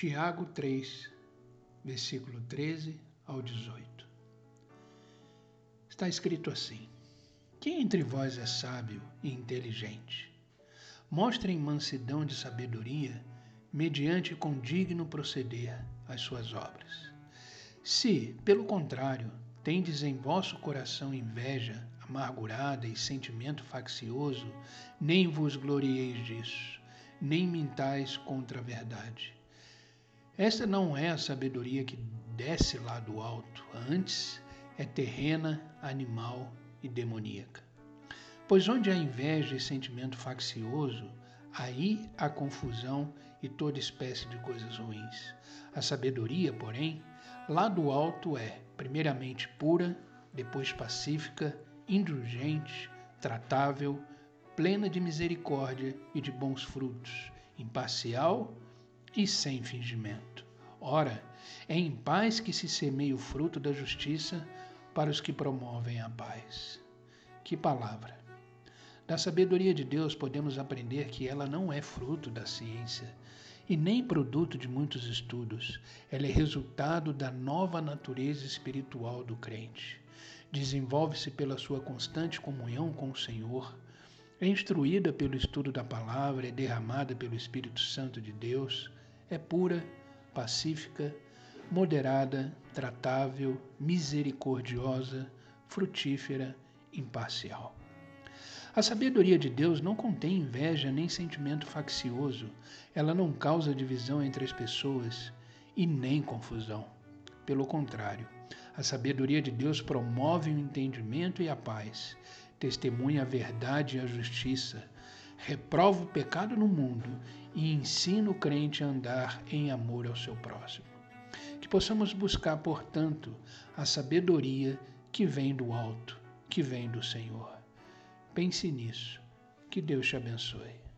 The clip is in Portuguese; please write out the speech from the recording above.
Tiago 3, versículo 13 ao 18. Está escrito assim: Quem entre vós é sábio e inteligente? Mostrem mansidão de sabedoria, mediante condigno proceder as suas obras. Se, pelo contrário, tendes em vosso coração inveja amargurada e sentimento faccioso, nem vos glorieis disso, nem mintais contra a verdade. Esta não é a sabedoria que desce lá do alto, antes é terrena, animal e demoníaca. Pois onde há inveja e sentimento faccioso, aí há confusão e toda espécie de coisas ruins. A sabedoria, porém, lá do alto é, primeiramente, pura, depois pacífica, indulgente, tratável, plena de misericórdia e de bons frutos, imparcial e sem fingimento. Ora, é em paz que se semeia o fruto da justiça para os que promovem a paz. Que palavra! Da sabedoria de Deus podemos aprender que ela não é fruto da ciência e nem produto de muitos estudos. Ela é resultado da nova natureza espiritual do crente desenvolve-se pela sua constante comunhão com o Senhor, é instruída pelo estudo da palavra, é derramada pelo Espírito Santo de Deus, é pura, pacífica, moderada, tratável, misericordiosa, frutífera, imparcial. A sabedoria de Deus não contém inveja nem sentimento faccioso, ela não causa divisão entre as pessoas e nem confusão. Pelo contrário, a sabedoria de Deus promove o entendimento e a paz, testemunha a verdade e a justiça, reprova o pecado no mundo e ensina o crente a andar em amor ao seu próximo. Que possamos buscar, portanto, a sabedoria que vem do alto, que vem do Senhor. Pense nisso. Que Deus te abençoe.